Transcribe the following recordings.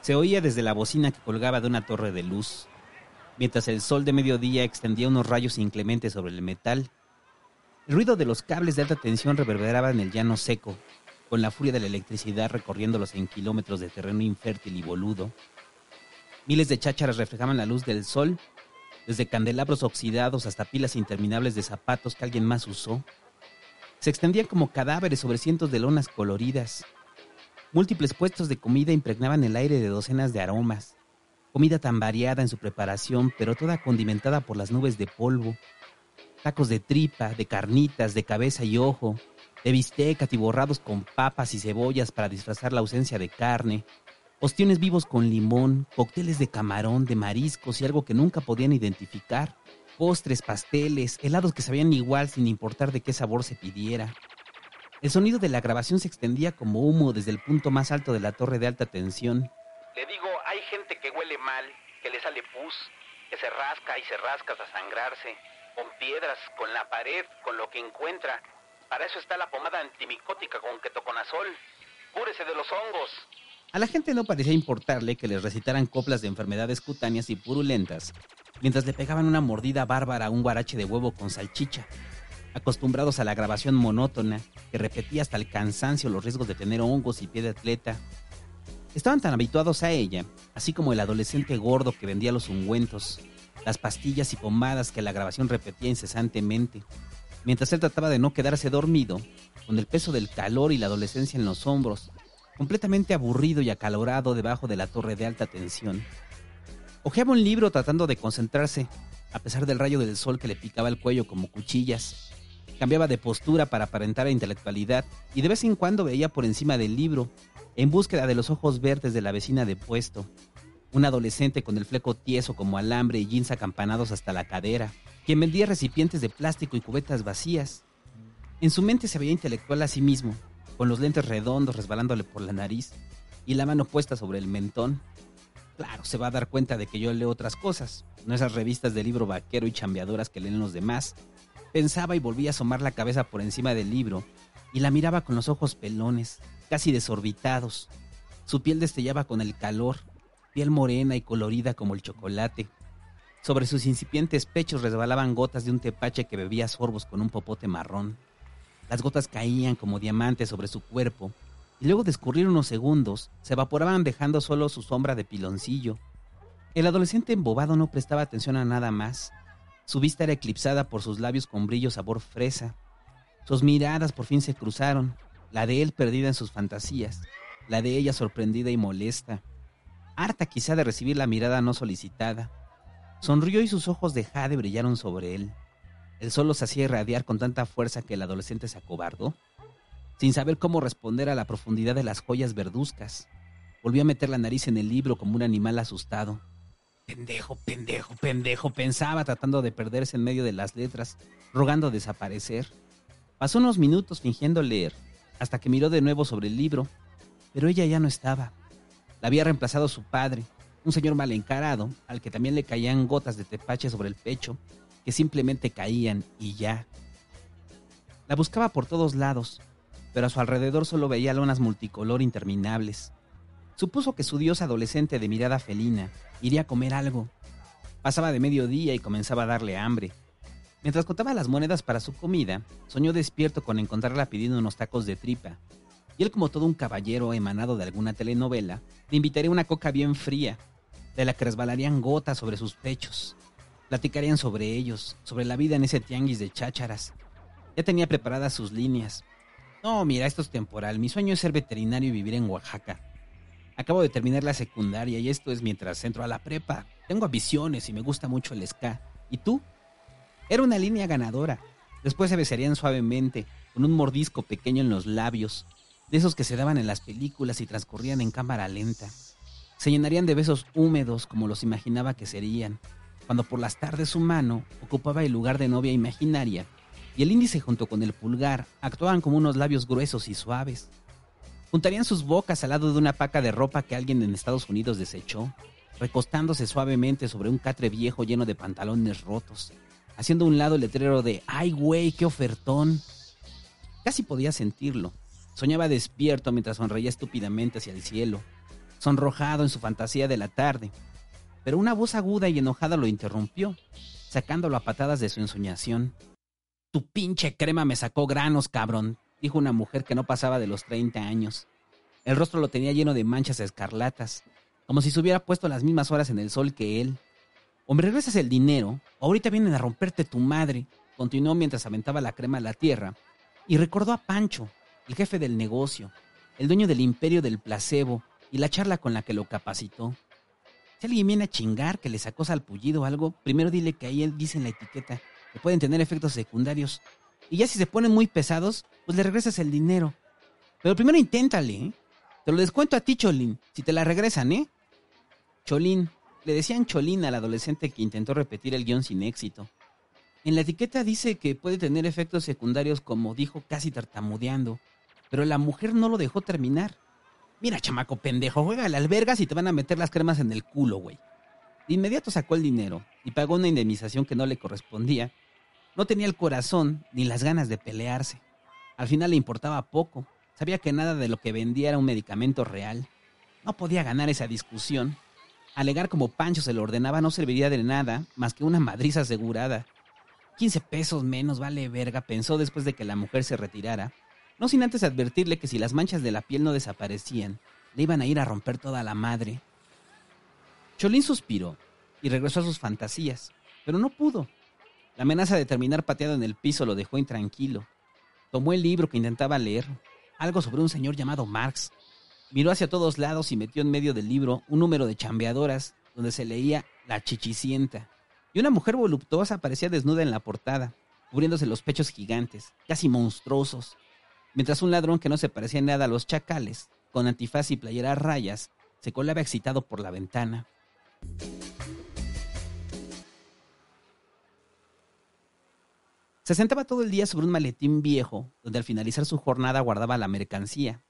Se oía desde la bocina que colgaba de una torre de luz, mientras el sol de mediodía extendía unos rayos inclementes sobre el metal. El ruido de los cables de alta tensión reverberaba en el llano seco, con la furia de la electricidad recorriéndolos en kilómetros de terreno infértil y boludo. Miles de chácharas reflejaban la luz del sol, desde candelabros oxidados hasta pilas interminables de zapatos que alguien más usó. Se extendían como cadáveres sobre cientos de lonas coloridas. Múltiples puestos de comida impregnaban el aire de docenas de aromas. Comida tan variada en su preparación, pero toda condimentada por las nubes de polvo. Tacos de tripa, de carnitas, de cabeza y ojo, de bistec atiborrados con papas y cebollas para disfrazar la ausencia de carne, ostiones vivos con limón, cócteles de camarón, de mariscos y algo que nunca podían identificar, postres, pasteles, helados que sabían igual sin importar de qué sabor se pidiera. El sonido de la grabación se extendía como humo desde el punto más alto de la torre de alta tensión. Le digo, hay gente que huele mal, que le sale pus, que se rasca y se rasca hasta sangrarse, con piedras, con la pared, con lo que encuentra. Para eso está la pomada antimicótica con ketoconazol. Cúrese de los hongos. A la gente no parecía importarle que les recitaran coplas de enfermedades cutáneas y purulentas, mientras le pegaban una mordida bárbara a un guarache de huevo con salchicha. Acostumbrados a la grabación monótona, que repetía hasta el cansancio los riesgos de tener hongos y pie de atleta, estaban tan habituados a ella, así como el adolescente gordo que vendía los ungüentos, las pastillas y pomadas que la grabación repetía incesantemente, mientras él trataba de no quedarse dormido, con el peso del calor y la adolescencia en los hombros, completamente aburrido y acalorado debajo de la torre de alta tensión. Ojeaba un libro tratando de concentrarse, a pesar del rayo del sol que le picaba el cuello como cuchillas. Cambiaba de postura para aparentar intelectualidad y de vez en cuando veía por encima del libro, en búsqueda de los ojos verdes de la vecina de puesto, un adolescente con el fleco tieso como alambre y jeans acampanados hasta la cadera, quien vendía recipientes de plástico y cubetas vacías. En su mente se veía intelectual a sí mismo, con los lentes redondos resbalándole por la nariz y la mano puesta sobre el mentón. Claro, se va a dar cuenta de que yo leo otras cosas, no esas revistas de libro vaquero y chambeadoras que leen los demás. Pensaba y volvía a asomar la cabeza por encima del libro y la miraba con los ojos pelones, casi desorbitados. Su piel destellaba con el calor, piel morena y colorida como el chocolate. Sobre sus incipientes pechos resbalaban gotas de un tepache que bebía sorbos con un popote marrón. Las gotas caían como diamantes sobre su cuerpo y luego de escurrir unos segundos se evaporaban dejando solo su sombra de piloncillo. El adolescente embobado no prestaba atención a nada más. Su vista era eclipsada por sus labios con brillo sabor fresa. Sus miradas por fin se cruzaron, la de él perdida en sus fantasías, la de ella sorprendida y molesta, harta quizá de recibir la mirada no solicitada. Sonrió y sus ojos de jade brillaron sobre él. El sol los hacía irradiar con tanta fuerza que el adolescente se acobardó, sin saber cómo responder a la profundidad de las joyas verduzcas. Volvió a meter la nariz en el libro como un animal asustado. Pendejo, pendejo, pendejo, pensaba tratando de perderse en medio de las letras, rogando desaparecer. Pasó unos minutos fingiendo leer, hasta que miró de nuevo sobre el libro, pero ella ya no estaba. La había reemplazado su padre, un señor mal encarado, al que también le caían gotas de tepache sobre el pecho, que simplemente caían y ya. La buscaba por todos lados, pero a su alrededor solo veía lonas multicolor interminables. Supuso que su dios adolescente de mirada felina iría a comer algo. Pasaba de mediodía y comenzaba a darle hambre. Mientras contaba las monedas para su comida, soñó despierto con encontrarla pidiendo unos tacos de tripa. Y él, como todo un caballero emanado de alguna telenovela, le invitaría una coca bien fría, de la que resbalarían gotas sobre sus pechos. Platicarían sobre ellos, sobre la vida en ese tianguis de chácharas. Ya tenía preparadas sus líneas. No, mira, esto es temporal. Mi sueño es ser veterinario y vivir en Oaxaca. Acabo de terminar la secundaria y esto es mientras entro a la prepa. Tengo ambiciones y me gusta mucho el ska. ¿Y tú? Era una línea ganadora. Después se besarían suavemente, con un mordisco pequeño en los labios, de esos que se daban en las películas y transcurrían en cámara lenta. Se llenarían de besos húmedos como los imaginaba que serían, cuando por las tardes su mano ocupaba el lugar de novia imaginaria y el índice junto con el pulgar actuaban como unos labios gruesos y suaves. Juntarían sus bocas al lado de una paca de ropa que alguien en Estados Unidos desechó, recostándose suavemente sobre un catre viejo lleno de pantalones rotos, haciendo un lado el letrero de ¡Ay, güey, qué ofertón! Casi podía sentirlo. Soñaba despierto mientras sonreía estúpidamente hacia el cielo, sonrojado en su fantasía de la tarde. Pero una voz aguda y enojada lo interrumpió, sacándolo a patadas de su ensoñación. Tu pinche crema me sacó granos, cabrón, dijo una mujer que no pasaba de los 30 años. El rostro lo tenía lleno de manchas escarlatas, como si se hubiera puesto las mismas horas en el sol que él. Hombre, regresas el dinero, ahorita vienen a romperte tu madre, continuó mientras aventaba la crema a la tierra, y recordó a Pancho, el jefe del negocio, el dueño del imperio del placebo, y la charla con la que lo capacitó. Si alguien viene a chingar que le sacó salpullido o algo, primero dile que ahí él dice en la etiqueta que pueden tener efectos secundarios. Y ya si se ponen muy pesados, pues le regresas el dinero. Pero primero inténtale, ¿eh? Te lo descuento a ti, Cholín, si te la regresan, ¿eh? Cholín. Le decían Cholín al adolescente que intentó repetir el guion sin éxito. En la etiqueta dice que puede tener efectos secundarios como dijo casi tartamudeando, pero la mujer no lo dejó terminar. Mira, chamaco pendejo, juega a la albergas y te van a meter las cremas en el culo, güey. De inmediato sacó el dinero y pagó una indemnización que no le correspondía. No tenía el corazón ni las ganas de pelearse. Al final le importaba poco. Sabía que nada de lo que vendía era un medicamento real. No podía ganar esa discusión. Alegar como Pancho se lo ordenaba no serviría de nada más que una madriz asegurada. 15 pesos menos vale verga, pensó después de que la mujer se retirara, no sin antes advertirle que si las manchas de la piel no desaparecían, le iban a ir a romper toda la madre. Cholín suspiró y regresó a sus fantasías, pero no pudo. La amenaza de terminar pateado en el piso lo dejó intranquilo. Tomó el libro que intentaba leer, algo sobre un señor llamado Marx. Miró hacia todos lados y metió en medio del libro un número de chambeadoras donde se leía La Chichicienta y una mujer voluptuosa aparecía desnuda en la portada, cubriéndose los pechos gigantes, casi monstruosos, mientras un ladrón que no se parecía nada a los chacales, con antifaz y playera rayas, se colaba excitado por la ventana. Se sentaba todo el día sobre un maletín viejo, donde al finalizar su jornada guardaba la mercancía.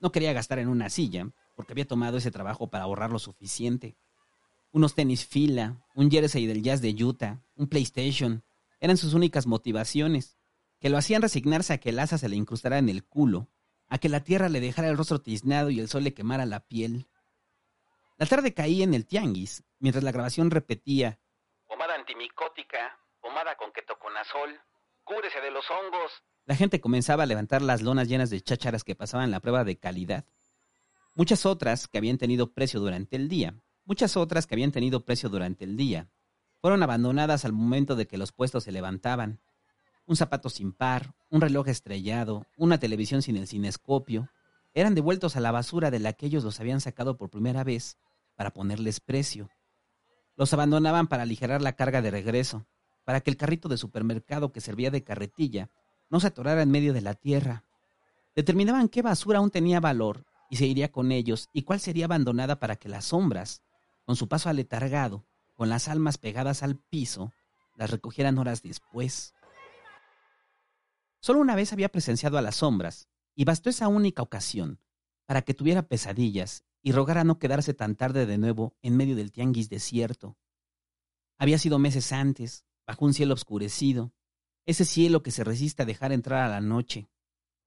No quería gastar en una silla, porque había tomado ese trabajo para ahorrar lo suficiente unos tenis fila, un jersey del jazz de Utah, un PlayStation, eran sus únicas motivaciones, que lo hacían resignarse a que el asa se le incrustara en el culo, a que la tierra le dejara el rostro tiznado y el sol le quemara la piel. La tarde caía en el tianguis, mientras la grabación repetía Pomada antimicótica, pomada con ketoconazol, cúbrese de los hongos. La gente comenzaba a levantar las lonas llenas de chácharas que pasaban la prueba de calidad. Muchas otras, que habían tenido precio durante el día, Muchas otras que habían tenido precio durante el día fueron abandonadas al momento de que los puestos se levantaban. Un zapato sin par, un reloj estrellado, una televisión sin el cinescopio, eran devueltos a la basura de la que ellos los habían sacado por primera vez para ponerles precio. Los abandonaban para aligerar la carga de regreso, para que el carrito de supermercado que servía de carretilla no se atorara en medio de la tierra. Determinaban qué basura aún tenía valor y se iría con ellos y cuál sería abandonada para que las sombras con su paso aletargado, con las almas pegadas al piso, las recogieran horas después. Solo una vez había presenciado a las sombras, y bastó esa única ocasión para que tuviera pesadillas y rogara no quedarse tan tarde de nuevo en medio del tianguis desierto. Había sido meses antes, bajo un cielo oscurecido, ese cielo que se resiste a dejar entrar a la noche.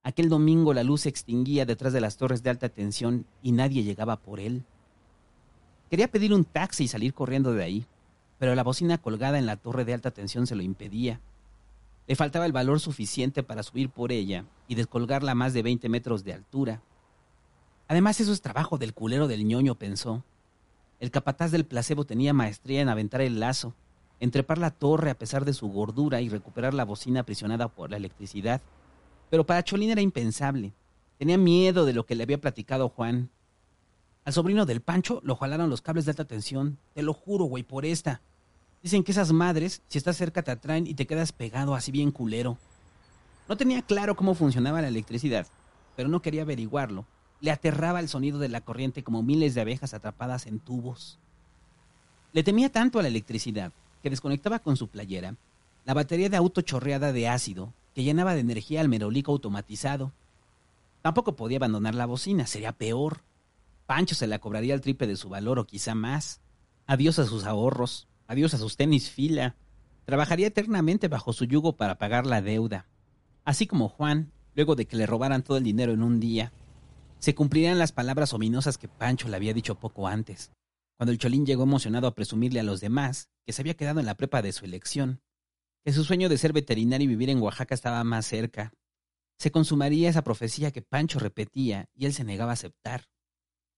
Aquel domingo la luz se extinguía detrás de las torres de alta tensión y nadie llegaba por él. Quería pedir un taxi y salir corriendo de ahí, pero la bocina colgada en la torre de alta tensión se lo impedía. Le faltaba el valor suficiente para subir por ella y descolgarla a más de 20 metros de altura. Además, eso es trabajo del culero del ñoño, pensó. El capataz del placebo tenía maestría en aventar el lazo, entrepar la torre a pesar de su gordura y recuperar la bocina aprisionada por la electricidad. Pero para Cholín era impensable. Tenía miedo de lo que le había platicado Juan. Al sobrino del Pancho lo jalaron los cables de alta tensión. Te lo juro, güey, por esta. Dicen que esas madres, si estás cerca, te atraen y te quedas pegado así bien culero. No tenía claro cómo funcionaba la electricidad, pero no quería averiguarlo. Le aterraba el sonido de la corriente como miles de abejas atrapadas en tubos. Le temía tanto a la electricidad que desconectaba con su playera la batería de auto chorreada de ácido que llenaba de energía al merolico automatizado. Tampoco podía abandonar la bocina, sería peor. Pancho se la cobraría el triple de su valor o quizá más. Adiós a sus ahorros, adiós a sus tenis fila. Trabajaría eternamente bajo su yugo para pagar la deuda. Así como Juan, luego de que le robaran todo el dinero en un día, se cumplirían las palabras ominosas que Pancho le había dicho poco antes, cuando el Cholín llegó emocionado a presumirle a los demás que se había quedado en la prepa de su elección, que su sueño de ser veterinario y vivir en Oaxaca estaba más cerca. Se consumaría esa profecía que Pancho repetía y él se negaba a aceptar.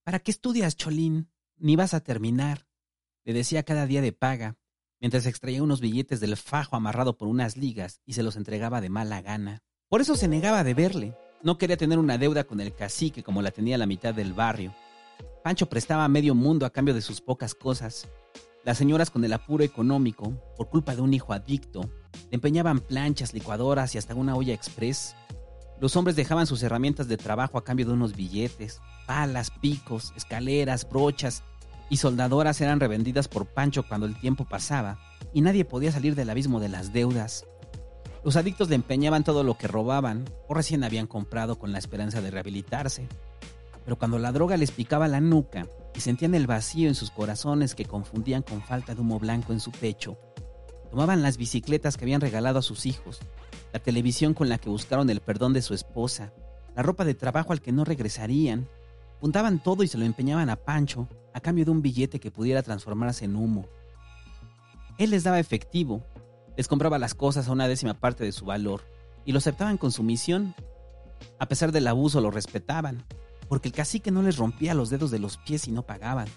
¿Para qué estudias, Cholín? Ni vas a terminar, le decía cada día de paga, mientras extraía unos billetes del fajo amarrado por unas ligas y se los entregaba de mala gana. Por eso se negaba de verle. No quería tener una deuda con el cacique como la tenía la mitad del barrio. Pancho prestaba medio mundo a cambio de sus pocas cosas. Las señoras con el apuro económico, por culpa de un hijo adicto, le empeñaban planchas, licuadoras y hasta una olla express. Los hombres dejaban sus herramientas de trabajo a cambio de unos billetes. Palas, picos, escaleras, brochas y soldadoras eran revendidas por Pancho cuando el tiempo pasaba y nadie podía salir del abismo de las deudas. Los adictos le empeñaban todo lo que robaban o recién habían comprado con la esperanza de rehabilitarse. Pero cuando la droga les picaba la nuca y sentían el vacío en sus corazones que confundían con falta de humo blanco en su pecho, tomaban las bicicletas que habían regalado a sus hijos, la televisión con la que buscaron el perdón de su esposa, la ropa de trabajo al que no regresarían, juntaban todo y se lo empeñaban a Pancho a cambio de un billete que pudiera transformarse en humo. Él les daba efectivo, les compraba las cosas a una décima parte de su valor y lo aceptaban con sumisión. A pesar del abuso lo respetaban, porque el cacique no les rompía los dedos de los pies y no pagaban.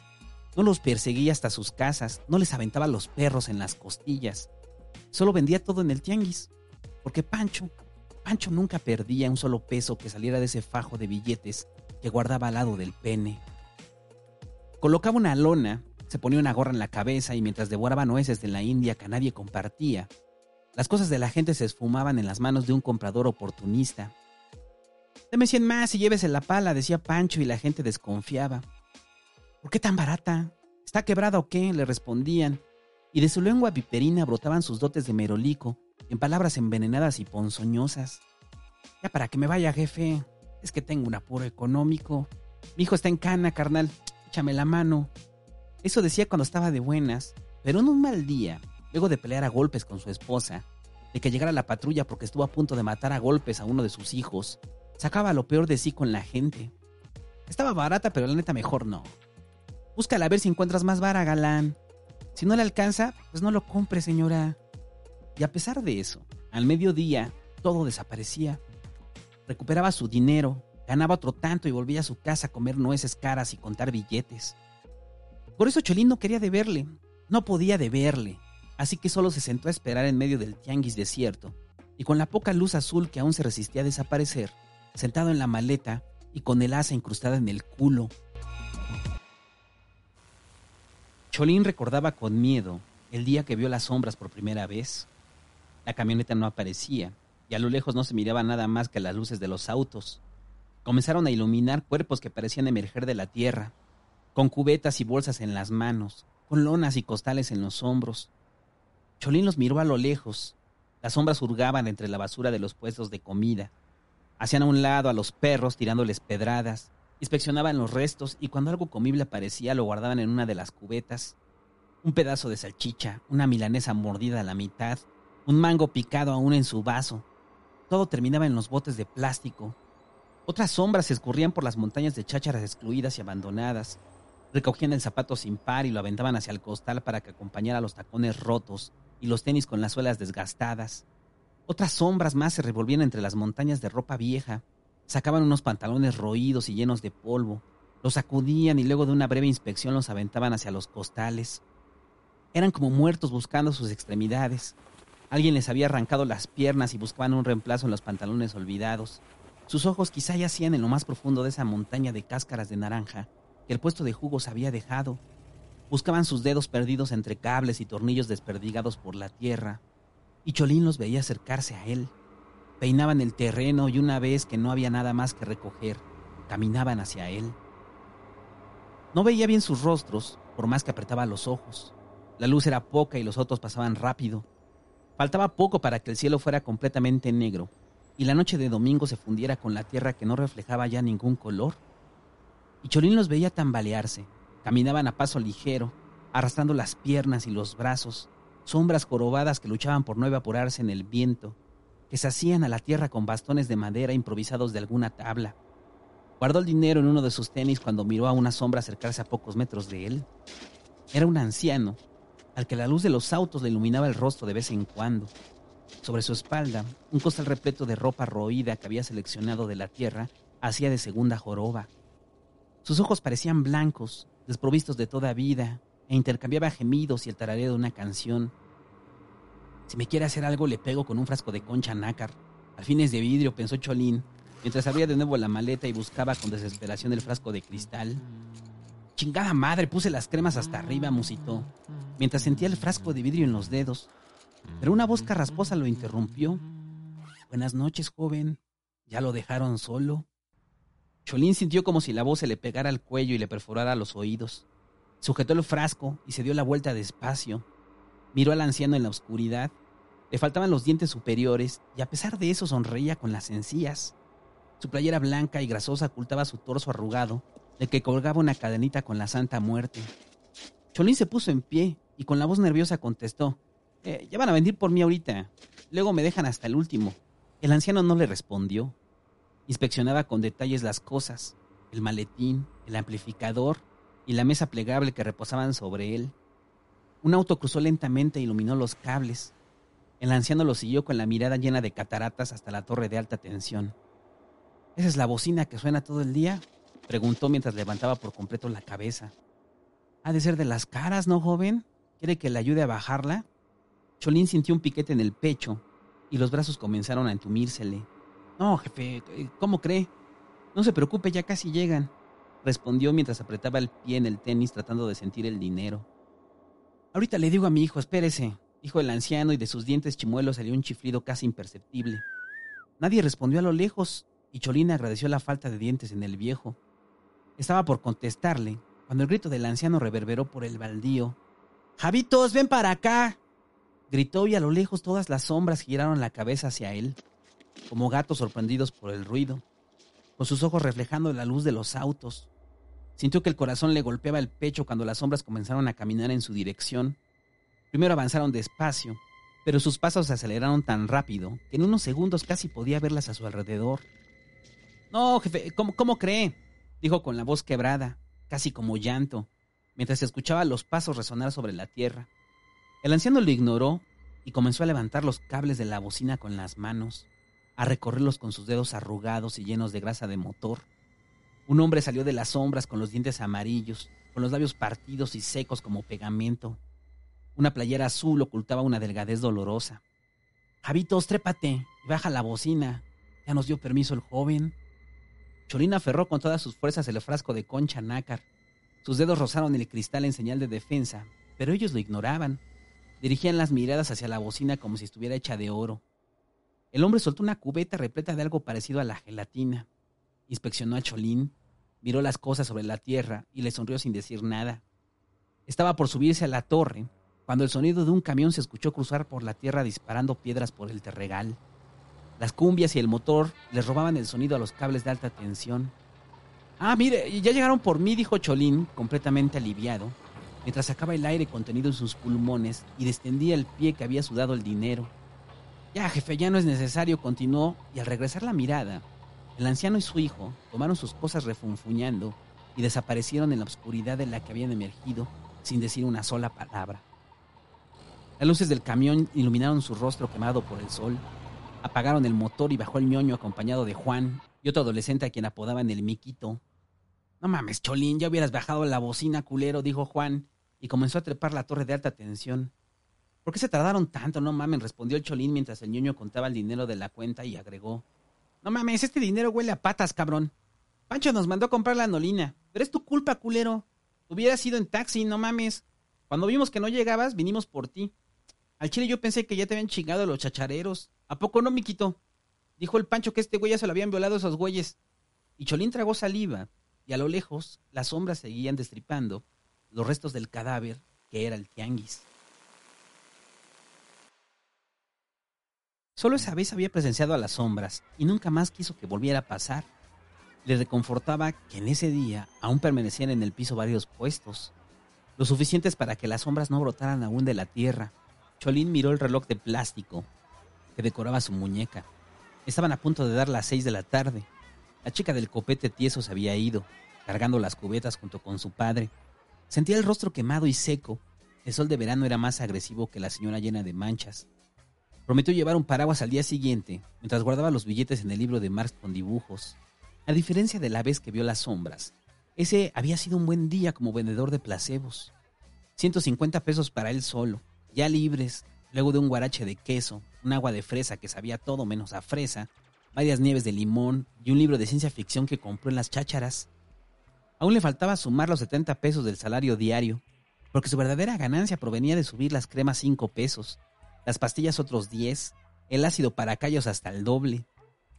No los perseguía hasta sus casas, no les aventaba los perros en las costillas. Solo vendía todo en el tianguis, porque Pancho, Pancho nunca perdía un solo peso que saliera de ese fajo de billetes que guardaba al lado del pene. Colocaba una lona, se ponía una gorra en la cabeza y mientras devoraba nueces de la India que nadie compartía, las cosas de la gente se esfumaban en las manos de un comprador oportunista. Deme cien más y llévese la pala, decía Pancho y la gente desconfiaba. ¿Por qué tan barata? ¿Está quebrada o qué? le respondían. Y de su lengua viperina brotaban sus dotes de merolico, en palabras envenenadas y ponzoñosas. Ya para que me vaya, jefe. Es que tengo un apuro económico. Mi hijo está en cana, carnal échame la mano. Eso decía cuando estaba de buenas, pero en un mal día, luego de pelear a golpes con su esposa, de que llegara la patrulla porque estuvo a punto de matar a golpes a uno de sus hijos, sacaba lo peor de sí con la gente. Estaba barata, pero la neta mejor no. Búscala a ver si encuentras más vara, galán. Si no le alcanza, pues no lo compre, señora. Y a pesar de eso, al mediodía, todo desaparecía. Recuperaba su dinero, ganaba otro tanto y volvía a su casa a comer nueces caras y contar billetes. Por eso Cholín no quería deberle, no podía deberle, así que solo se sentó a esperar en medio del tianguis desierto, y con la poca luz azul que aún se resistía a desaparecer, sentado en la maleta y con el asa incrustada en el culo. Cholín recordaba con miedo el día que vio las sombras por primera vez. La camioneta no aparecía, y a lo lejos no se miraba nada más que las luces de los autos comenzaron a iluminar cuerpos que parecían emerger de la tierra, con cubetas y bolsas en las manos, con lonas y costales en los hombros. Cholín los miró a lo lejos. Las sombras hurgaban entre la basura de los puestos de comida. Hacían a un lado a los perros tirándoles pedradas. Inspeccionaban los restos y cuando algo comible aparecía lo guardaban en una de las cubetas. Un pedazo de salchicha, una milanesa mordida a la mitad, un mango picado aún en su vaso. Todo terminaba en los botes de plástico, otras sombras se escurrían por las montañas de chácharas excluidas y abandonadas. Recogían el zapato sin par y lo aventaban hacia el costal para que acompañara los tacones rotos y los tenis con las suelas desgastadas. Otras sombras más se revolvían entre las montañas de ropa vieja. Sacaban unos pantalones roídos y llenos de polvo. Los sacudían y luego de una breve inspección los aventaban hacia los costales. Eran como muertos buscando sus extremidades. Alguien les había arrancado las piernas y buscaban un reemplazo en los pantalones olvidados. Sus ojos quizá yacían en lo más profundo de esa montaña de cáscaras de naranja que el puesto de jugos había dejado. Buscaban sus dedos perdidos entre cables y tornillos desperdigados por la tierra. Y Cholín los veía acercarse a él. Peinaban el terreno y una vez que no había nada más que recoger, caminaban hacia él. No veía bien sus rostros, por más que apretaba los ojos. La luz era poca y los otros pasaban rápido. Faltaba poco para que el cielo fuera completamente negro y la noche de domingo se fundiera con la tierra que no reflejaba ya ningún color. Y Cholín los veía tambalearse. Caminaban a paso ligero, arrastrando las piernas y los brazos, sombras jorobadas que luchaban por no evaporarse en el viento, que se hacían a la tierra con bastones de madera improvisados de alguna tabla. Guardó el dinero en uno de sus tenis cuando miró a una sombra acercarse a pocos metros de él. Era un anciano, al que la luz de los autos le iluminaba el rostro de vez en cuando. Sobre su espalda, un costal repleto de ropa roída que había seleccionado de la tierra hacía de segunda joroba. Sus ojos parecían blancos, desprovistos de toda vida, e intercambiaba gemidos y el tarareo de una canción. Si me quiere hacer algo, le pego con un frasco de concha nácar. Al fines de vidrio, pensó Cholín, mientras abría de nuevo la maleta y buscaba con desesperación el frasco de cristal. Chingada madre, puse las cremas hasta arriba, musitó, mientras sentía el frasco de vidrio en los dedos. Pero una voz carrasposa lo interrumpió. Buenas noches, joven. ¿Ya lo dejaron solo? Cholín sintió como si la voz se le pegara al cuello y le perforara los oídos. Sujetó el frasco y se dio la vuelta despacio. Miró al anciano en la oscuridad. Le faltaban los dientes superiores y a pesar de eso sonreía con las encías. Su playera blanca y grasosa ocultaba su torso arrugado, de que colgaba una cadenita con la Santa Muerte. Cholín se puso en pie y con la voz nerviosa contestó, eh, ya van a venir por mí ahorita. Luego me dejan hasta el último. El anciano no le respondió. Inspeccionaba con detalles las cosas, el maletín, el amplificador y la mesa plegable que reposaban sobre él. Un auto cruzó lentamente e iluminó los cables. El anciano lo siguió con la mirada llena de cataratas hasta la torre de alta tensión. ¿Esa es la bocina que suena todo el día? preguntó mientras levantaba por completo la cabeza. Ha de ser de las caras, ¿no, joven? ¿Quiere que le ayude a bajarla? Cholín sintió un piquete en el pecho y los brazos comenzaron a entumírsele. No, jefe, ¿cómo cree? No se preocupe, ya casi llegan, respondió mientras apretaba el pie en el tenis tratando de sentir el dinero. Ahorita le digo a mi hijo, espérese, dijo el anciano y de sus dientes chimuelos salió un chiflido casi imperceptible. Nadie respondió a lo lejos y Cholín agradeció la falta de dientes en el viejo. Estaba por contestarle cuando el grito del anciano reverberó por el baldío. Javitos, ven para acá. Gritó y a lo lejos todas las sombras giraron la cabeza hacia él, como gatos sorprendidos por el ruido, con sus ojos reflejando la luz de los autos. Sintió que el corazón le golpeaba el pecho cuando las sombras comenzaron a caminar en su dirección. Primero avanzaron despacio, pero sus pasos se aceleraron tan rápido que en unos segundos casi podía verlas a su alrededor. No, jefe, ¿cómo, cómo cree? dijo con la voz quebrada, casi como llanto, mientras escuchaba los pasos resonar sobre la tierra. El anciano lo ignoró y comenzó a levantar los cables de la bocina con las manos, a recorrerlos con sus dedos arrugados y llenos de grasa de motor. Un hombre salió de las sombras con los dientes amarillos, con los labios partidos y secos como pegamento. Una playera azul ocultaba una delgadez dolorosa. Javitos, trépate y baja la bocina. Ya nos dio permiso el joven. Cholina aferró con todas sus fuerzas el frasco de concha nácar. Sus dedos rozaron el cristal en señal de defensa, pero ellos lo ignoraban. Dirigían las miradas hacia la bocina como si estuviera hecha de oro. El hombre soltó una cubeta repleta de algo parecido a la gelatina. Inspeccionó a Cholín, miró las cosas sobre la tierra y le sonrió sin decir nada. Estaba por subirse a la torre cuando el sonido de un camión se escuchó cruzar por la tierra disparando piedras por el terregal. Las cumbias y el motor le robaban el sonido a los cables de alta tensión. Ah, mire, ya llegaron por mí, dijo Cholín, completamente aliviado, mientras sacaba el aire contenido en sus pulmones y destendía el pie que había sudado el dinero. Ya, jefe, ya no es necesario, continuó, y al regresar la mirada, el anciano y su hijo tomaron sus cosas refunfuñando y desaparecieron en la oscuridad de la que habían emergido sin decir una sola palabra. Las luces del camión iluminaron su rostro quemado por el sol, apagaron el motor y bajó el ñoño acompañado de Juan y otro adolescente a quien apodaban el Miquito. No mames, Cholín, ya hubieras bajado la bocina, culero, dijo Juan, y comenzó a trepar la torre de alta tensión. ¿Por qué se tardaron tanto? No mames, respondió el cholín mientras el ñoño contaba el dinero de la cuenta y agregó. No mames, este dinero huele a patas, cabrón. Pancho nos mandó a comprar la anolina, pero es tu culpa, culero. Hubieras ido en taxi, no mames. Cuando vimos que no llegabas, vinimos por ti. Al chile yo pensé que ya te habían chingado los chachareros. ¿A poco no, Miquito? Dijo el Pancho que este güey ya se lo habían violado esos güeyes. Y Cholín tragó saliva, y a lo lejos las sombras seguían destripando los restos del cadáver que era el tianguis. Solo esa vez había presenciado a las sombras y nunca más quiso que volviera a pasar. Le reconfortaba que en ese día aún permanecían en el piso varios puestos, lo suficientes para que las sombras no brotaran aún de la tierra. Cholín miró el reloj de plástico que decoraba su muñeca. Estaban a punto de dar las seis de la tarde. La chica del copete tieso se había ido, cargando las cubetas junto con su padre. Sentía el rostro quemado y seco. El sol de verano era más agresivo que la señora llena de manchas. Prometió llevar un paraguas al día siguiente, mientras guardaba los billetes en el libro de Marx con dibujos. A diferencia de la vez que vio las sombras, ese había sido un buen día como vendedor de placebos. 150 pesos para él solo, ya libres, luego de un guarache de queso, un agua de fresa que sabía todo menos a fresa, varias nieves de limón y un libro de ciencia ficción que compró en las chácharas. Aún le faltaba sumar los 70 pesos del salario diario, porque su verdadera ganancia provenía de subir las cremas 5 pesos, las pastillas otros 10, el ácido para callos hasta el doble.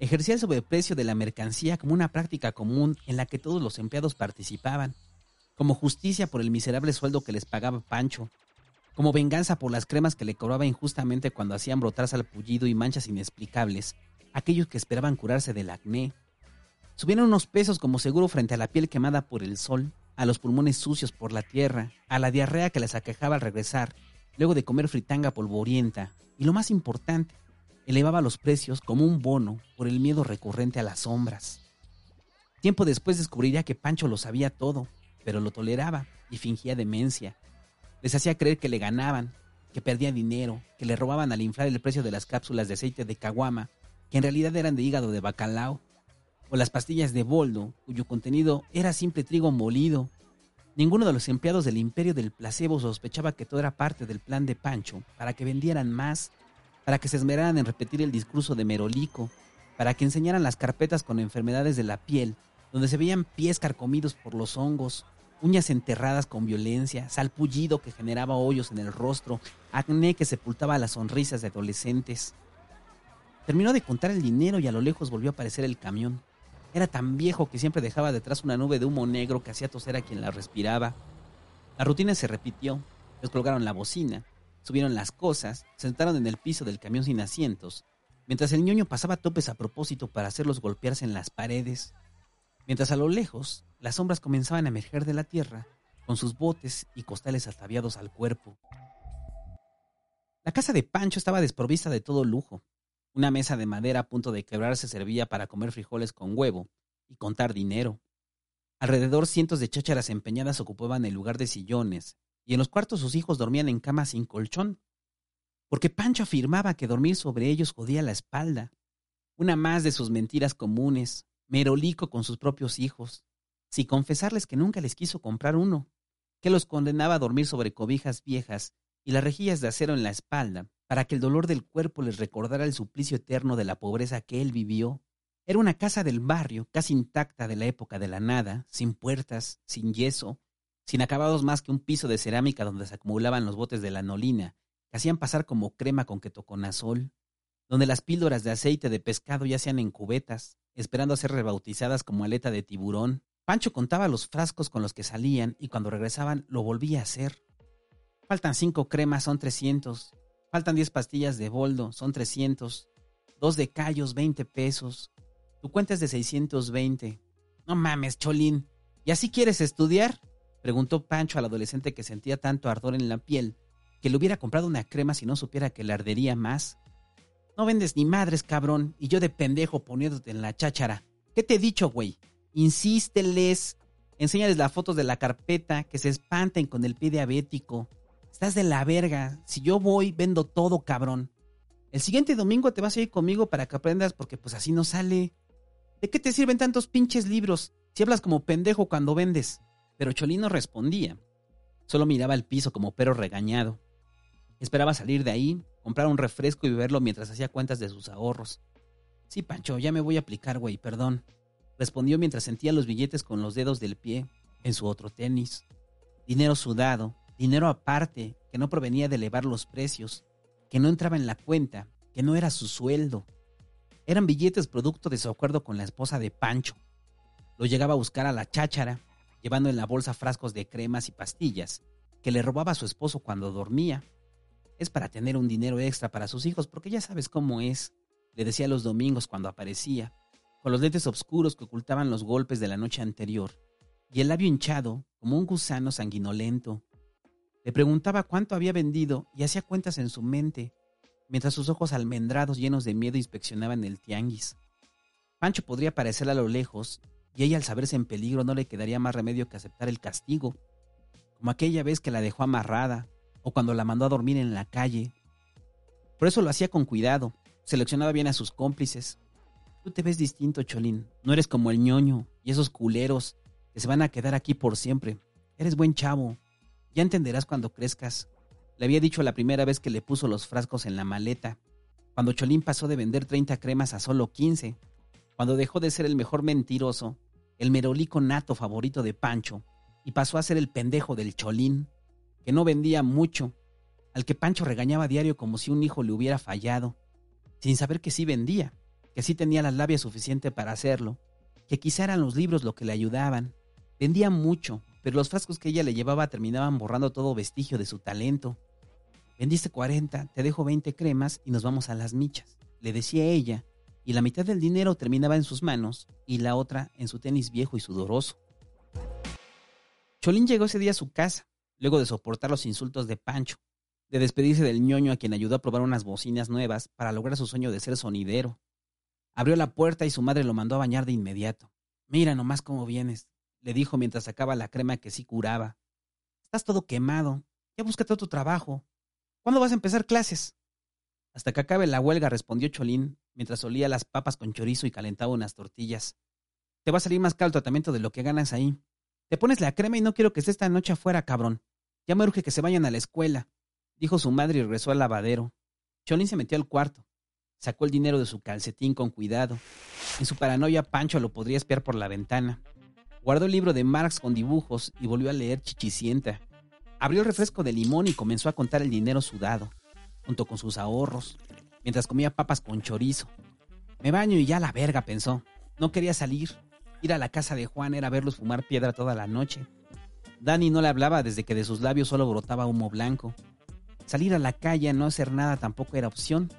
Ejercía el sobreprecio de la mercancía como una práctica común en la que todos los empleados participaban, como justicia por el miserable sueldo que les pagaba Pancho, como venganza por las cremas que le cobraba injustamente cuando hacían brotar salpullido y manchas inexplicables, aquellos que esperaban curarse del acné. Subieron unos pesos como seguro frente a la piel quemada por el sol, a los pulmones sucios por la tierra, a la diarrea que les aquejaba al regresar, luego de comer fritanga polvorienta, y lo más importante, elevaba los precios como un bono por el miedo recurrente a las sombras. Tiempo después descubriría que Pancho lo sabía todo, pero lo toleraba y fingía demencia, les hacía creer que le ganaban, que perdía dinero, que le robaban al inflar el precio de las cápsulas de aceite de caguama, que en realidad eran de hígado de bacalao, o las pastillas de boldo, cuyo contenido era simple trigo molido. Ninguno de los empleados del imperio del placebo sospechaba que todo era parte del plan de Pancho, para que vendieran más, para que se esmeraran en repetir el discurso de Merolico, para que enseñaran las carpetas con enfermedades de la piel, donde se veían pies carcomidos por los hongos, uñas enterradas con violencia, salpullido que generaba hoyos en el rostro, acné que sepultaba las sonrisas de adolescentes. Terminó de contar el dinero y a lo lejos volvió a aparecer el camión. Era tan viejo que siempre dejaba detrás una nube de humo negro que hacía toser a quien la respiraba. La rutina se repitió. Descolgaron la bocina, subieron las cosas, sentaron en el piso del camión sin asientos, mientras el ñoño pasaba topes a propósito para hacerlos golpearse en las paredes. Mientras a lo lejos las sombras comenzaban a emerger de la tierra con sus botes y costales ataviados al cuerpo. La casa de Pancho estaba desprovista de todo lujo. Una mesa de madera a punto de quebrarse servía para comer frijoles con huevo y contar dinero. Alrededor cientos de chácharas empeñadas ocupaban el lugar de sillones, y en los cuartos sus hijos dormían en camas sin colchón, porque Pancho afirmaba que dormir sobre ellos jodía la espalda. Una más de sus mentiras comunes, merolico con sus propios hijos, si confesarles que nunca les quiso comprar uno, que los condenaba a dormir sobre cobijas viejas y las rejillas de acero en la espalda, para que el dolor del cuerpo les recordara el suplicio eterno de la pobreza que él vivió. Era una casa del barrio, casi intacta de la época de la nada, sin puertas, sin yeso, sin acabados más que un piso de cerámica donde se acumulaban los botes de lanolina, que hacían pasar como crema con ketoconazol, donde las píldoras de aceite de pescado yacían en cubetas, esperando a ser rebautizadas como aleta de tiburón, Pancho contaba los frascos con los que salían y cuando regresaban lo volvía a hacer. Faltan cinco cremas, son trescientos. Faltan diez pastillas de boldo, son trescientos. Dos de callos, veinte pesos. Tu cuenta es de seiscientos veinte. No mames, Cholín. ¿Y así quieres estudiar? Preguntó Pancho al adolescente que sentía tanto ardor en la piel que le hubiera comprado una crema si no supiera que le ardería más. No vendes ni madres, cabrón, y yo de pendejo poniéndote en la cháchara. ¿Qué te he dicho, güey? insísteles, enséñales las fotos de la carpeta, que se espanten con el pie diabético. Estás de la verga. Si yo voy, vendo todo, cabrón. El siguiente domingo te vas a ir conmigo para que aprendas porque pues así no sale. ¿De qué te sirven tantos pinches libros si hablas como pendejo cuando vendes? Pero Cholino respondía. Solo miraba el piso como perro regañado. Esperaba salir de ahí, comprar un refresco y beberlo mientras hacía cuentas de sus ahorros. Sí, Pancho, ya me voy a aplicar, güey, perdón. Respondió mientras sentía los billetes con los dedos del pie en su otro tenis. Dinero sudado, dinero aparte, que no provenía de elevar los precios, que no entraba en la cuenta, que no era su sueldo. Eran billetes producto de su acuerdo con la esposa de Pancho. Lo llegaba a buscar a la cháchara, llevando en la bolsa frascos de cremas y pastillas, que le robaba a su esposo cuando dormía. Es para tener un dinero extra para sus hijos, porque ya sabes cómo es, le decía los domingos cuando aparecía, con los lentes oscuros que ocultaban los golpes de la noche anterior, y el labio hinchado como un gusano sanguinolento. Le preguntaba cuánto había vendido y hacía cuentas en su mente, mientras sus ojos almendrados llenos de miedo inspeccionaban el tianguis. Pancho podría parecerle a lo lejos, y ella al saberse en peligro no le quedaría más remedio que aceptar el castigo, como aquella vez que la dejó amarrada, o cuando la mandó a dormir en la calle. Por eso lo hacía con cuidado, seleccionaba bien a sus cómplices. Tú te ves distinto, Cholín, no eres como el ñoño y esos culeros que se van a quedar aquí por siempre. Eres buen chavo. Ya entenderás cuando crezcas. Le había dicho la primera vez que le puso los frascos en la maleta, cuando Cholín pasó de vender 30 cremas a solo 15, cuando dejó de ser el mejor mentiroso, el merolico nato favorito de Pancho, y pasó a ser el pendejo del Cholín, que no vendía mucho, al que Pancho regañaba diario como si un hijo le hubiera fallado, sin saber que sí vendía, que sí tenía la labia suficiente para hacerlo, que quizá eran los libros lo que le ayudaban, Vendía mucho, pero los frascos que ella le llevaba terminaban borrando todo vestigio de su talento. Vendiste 40, te dejo 20 cremas y nos vamos a las michas, le decía ella, y la mitad del dinero terminaba en sus manos y la otra en su tenis viejo y sudoroso. Cholín llegó ese día a su casa, luego de soportar los insultos de Pancho, de despedirse del ñoño a quien ayudó a probar unas bocinas nuevas para lograr su sueño de ser sonidero. Abrió la puerta y su madre lo mandó a bañar de inmediato. Mira nomás cómo vienes, le dijo mientras sacaba la crema que sí curaba. Estás todo quemado. Ya búscate otro trabajo. ¿Cuándo vas a empezar clases? Hasta que acabe la huelga, respondió Cholín, mientras olía las papas con chorizo y calentaba unas tortillas. Te va a salir más caro el tratamiento de lo que ganas ahí. Te pones la crema y no quiero que esté esta noche afuera, cabrón. Ya me urge que se vayan a la escuela, dijo su madre y regresó al lavadero. Cholín se metió al cuarto. Sacó el dinero de su calcetín con cuidado. En su paranoia, Pancho lo podría espiar por la ventana. Guardó el libro de Marx con dibujos y volvió a leer Chichicienta. Abrió el refresco de limón y comenzó a contar el dinero sudado, junto con sus ahorros, mientras comía papas con chorizo. Me baño y ya la verga, pensó. No quería salir. Ir a la casa de Juan era verlos fumar piedra toda la noche. Dani no le hablaba desde que de sus labios solo brotaba humo blanco. Salir a la calle no hacer nada tampoco era opción.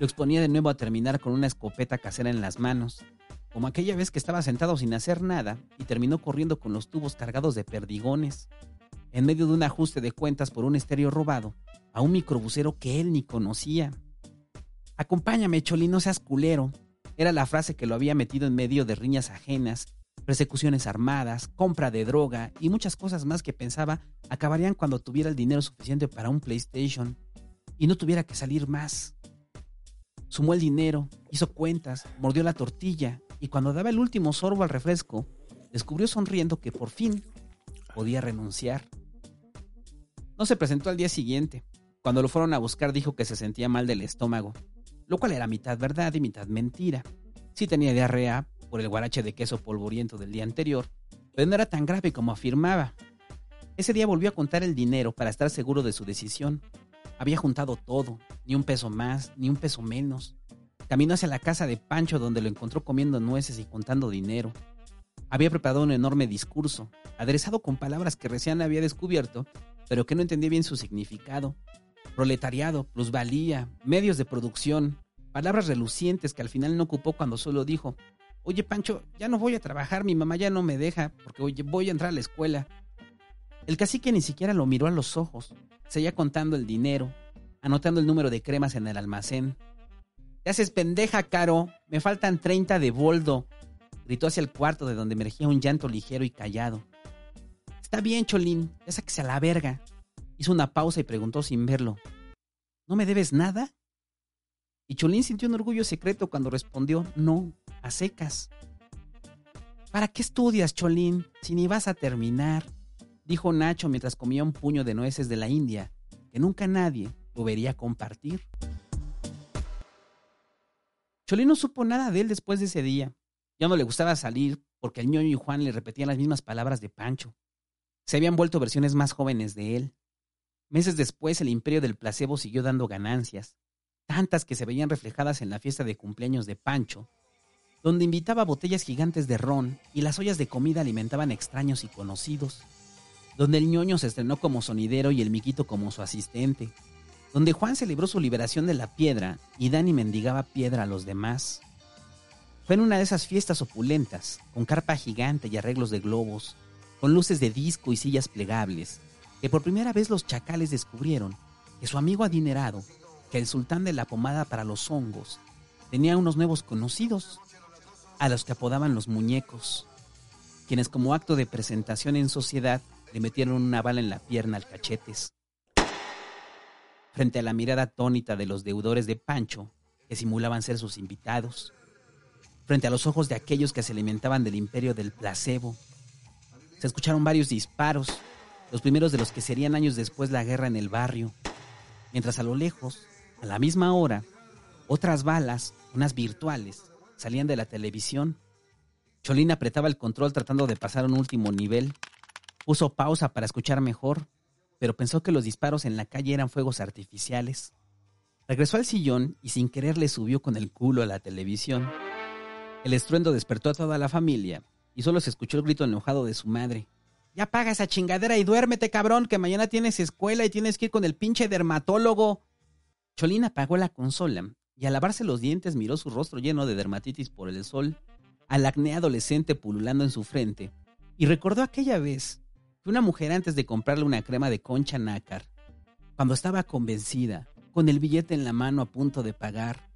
Lo exponía de nuevo a terminar con una escopeta casera en las manos como aquella vez que estaba sentado sin hacer nada y terminó corriendo con los tubos cargados de perdigones, en medio de un ajuste de cuentas por un estéreo robado, a un microbusero que él ni conocía. Acompáñame, Choli, no seas culero. Era la frase que lo había metido en medio de riñas ajenas, persecuciones armadas, compra de droga y muchas cosas más que pensaba acabarían cuando tuviera el dinero suficiente para un PlayStation y no tuviera que salir más. Sumó el dinero, hizo cuentas, mordió la tortilla y cuando daba el último sorbo al refresco, descubrió sonriendo que por fin podía renunciar. No se presentó al día siguiente. Cuando lo fueron a buscar dijo que se sentía mal del estómago, lo cual era mitad verdad y mitad mentira. Sí tenía diarrea por el guarache de queso polvoriento del día anterior, pero no era tan grave como afirmaba. Ese día volvió a contar el dinero para estar seguro de su decisión. Había juntado todo, ni un peso más, ni un peso menos. Caminó hacia la casa de Pancho donde lo encontró comiendo nueces y contando dinero. Había preparado un enorme discurso, aderezado con palabras que recién había descubierto, pero que no entendía bien su significado. Proletariado, plusvalía, medios de producción, palabras relucientes que al final no ocupó cuando solo dijo, Oye Pancho, ya no voy a trabajar, mi mamá ya no me deja, porque voy a entrar a la escuela. El cacique ni siquiera lo miró a los ojos, seguía contando el dinero, anotando el número de cremas en el almacén, te haces pendeja, Caro. Me faltan 30 de boldo. Gritó hacia el cuarto de donde emergía un llanto ligero y callado. Está bien, Cholín. Ya sáquese a la verga. Hizo una pausa y preguntó sin verlo. ¿No me debes nada? Y Cholín sintió un orgullo secreto cuando respondió no, a secas. ¿Para qué estudias, Cholín, si ni vas a terminar? dijo Nacho mientras comía un puño de nueces de la India, que nunca nadie lo vería compartir. Cholín no supo nada de él después de ese día. Ya no le gustaba salir porque el ñoño y Juan le repetían las mismas palabras de Pancho. Se habían vuelto versiones más jóvenes de él. Meses después, el imperio del placebo siguió dando ganancias, tantas que se veían reflejadas en la fiesta de cumpleaños de Pancho, donde invitaba botellas gigantes de ron y las ollas de comida alimentaban extraños y conocidos, donde el ñoño se estrenó como sonidero y el miquito como su asistente, donde Juan celebró su liberación de la piedra y Dani mendigaba piedra a los demás. Fue en una de esas fiestas opulentas, con carpa gigante y arreglos de globos, con luces de disco y sillas plegables, que por primera vez los chacales descubrieron que su amigo adinerado, que el sultán de la pomada para los hongos, tenía unos nuevos conocidos, a los que apodaban los muñecos, quienes como acto de presentación en sociedad le metieron una bala en la pierna al cachetes. Frente a la mirada atónita de los deudores de Pancho, que simulaban ser sus invitados, frente a los ojos de aquellos que se alimentaban del imperio del placebo, se escucharon varios disparos, los primeros de los que serían años después la guerra en el barrio, mientras a lo lejos, a la misma hora, otras balas, unas virtuales, salían de la televisión. Cholín apretaba el control tratando de pasar un último nivel. Puso pausa para escuchar mejor, pero pensó que los disparos en la calle eran fuegos artificiales. Regresó al sillón y sin querer le subió con el culo a la televisión. El estruendo despertó a toda la familia y solo se escuchó el grito enojado de su madre. Ya paga esa chingadera y duérmete, cabrón, que mañana tienes escuela y tienes que ir con el pinche dermatólogo. Cholín apagó la consola y al lavarse los dientes miró su rostro lleno de dermatitis por el sol, al acné adolescente pululando en su frente, y recordó aquella vez que una mujer antes de comprarle una crema de concha nácar, cuando estaba convencida, con el billete en la mano a punto de pagar,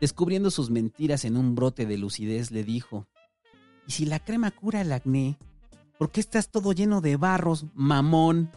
descubriendo sus mentiras en un brote de lucidez, le dijo, y si la crema cura el acné, ¿por qué estás todo lleno de barros, mamón?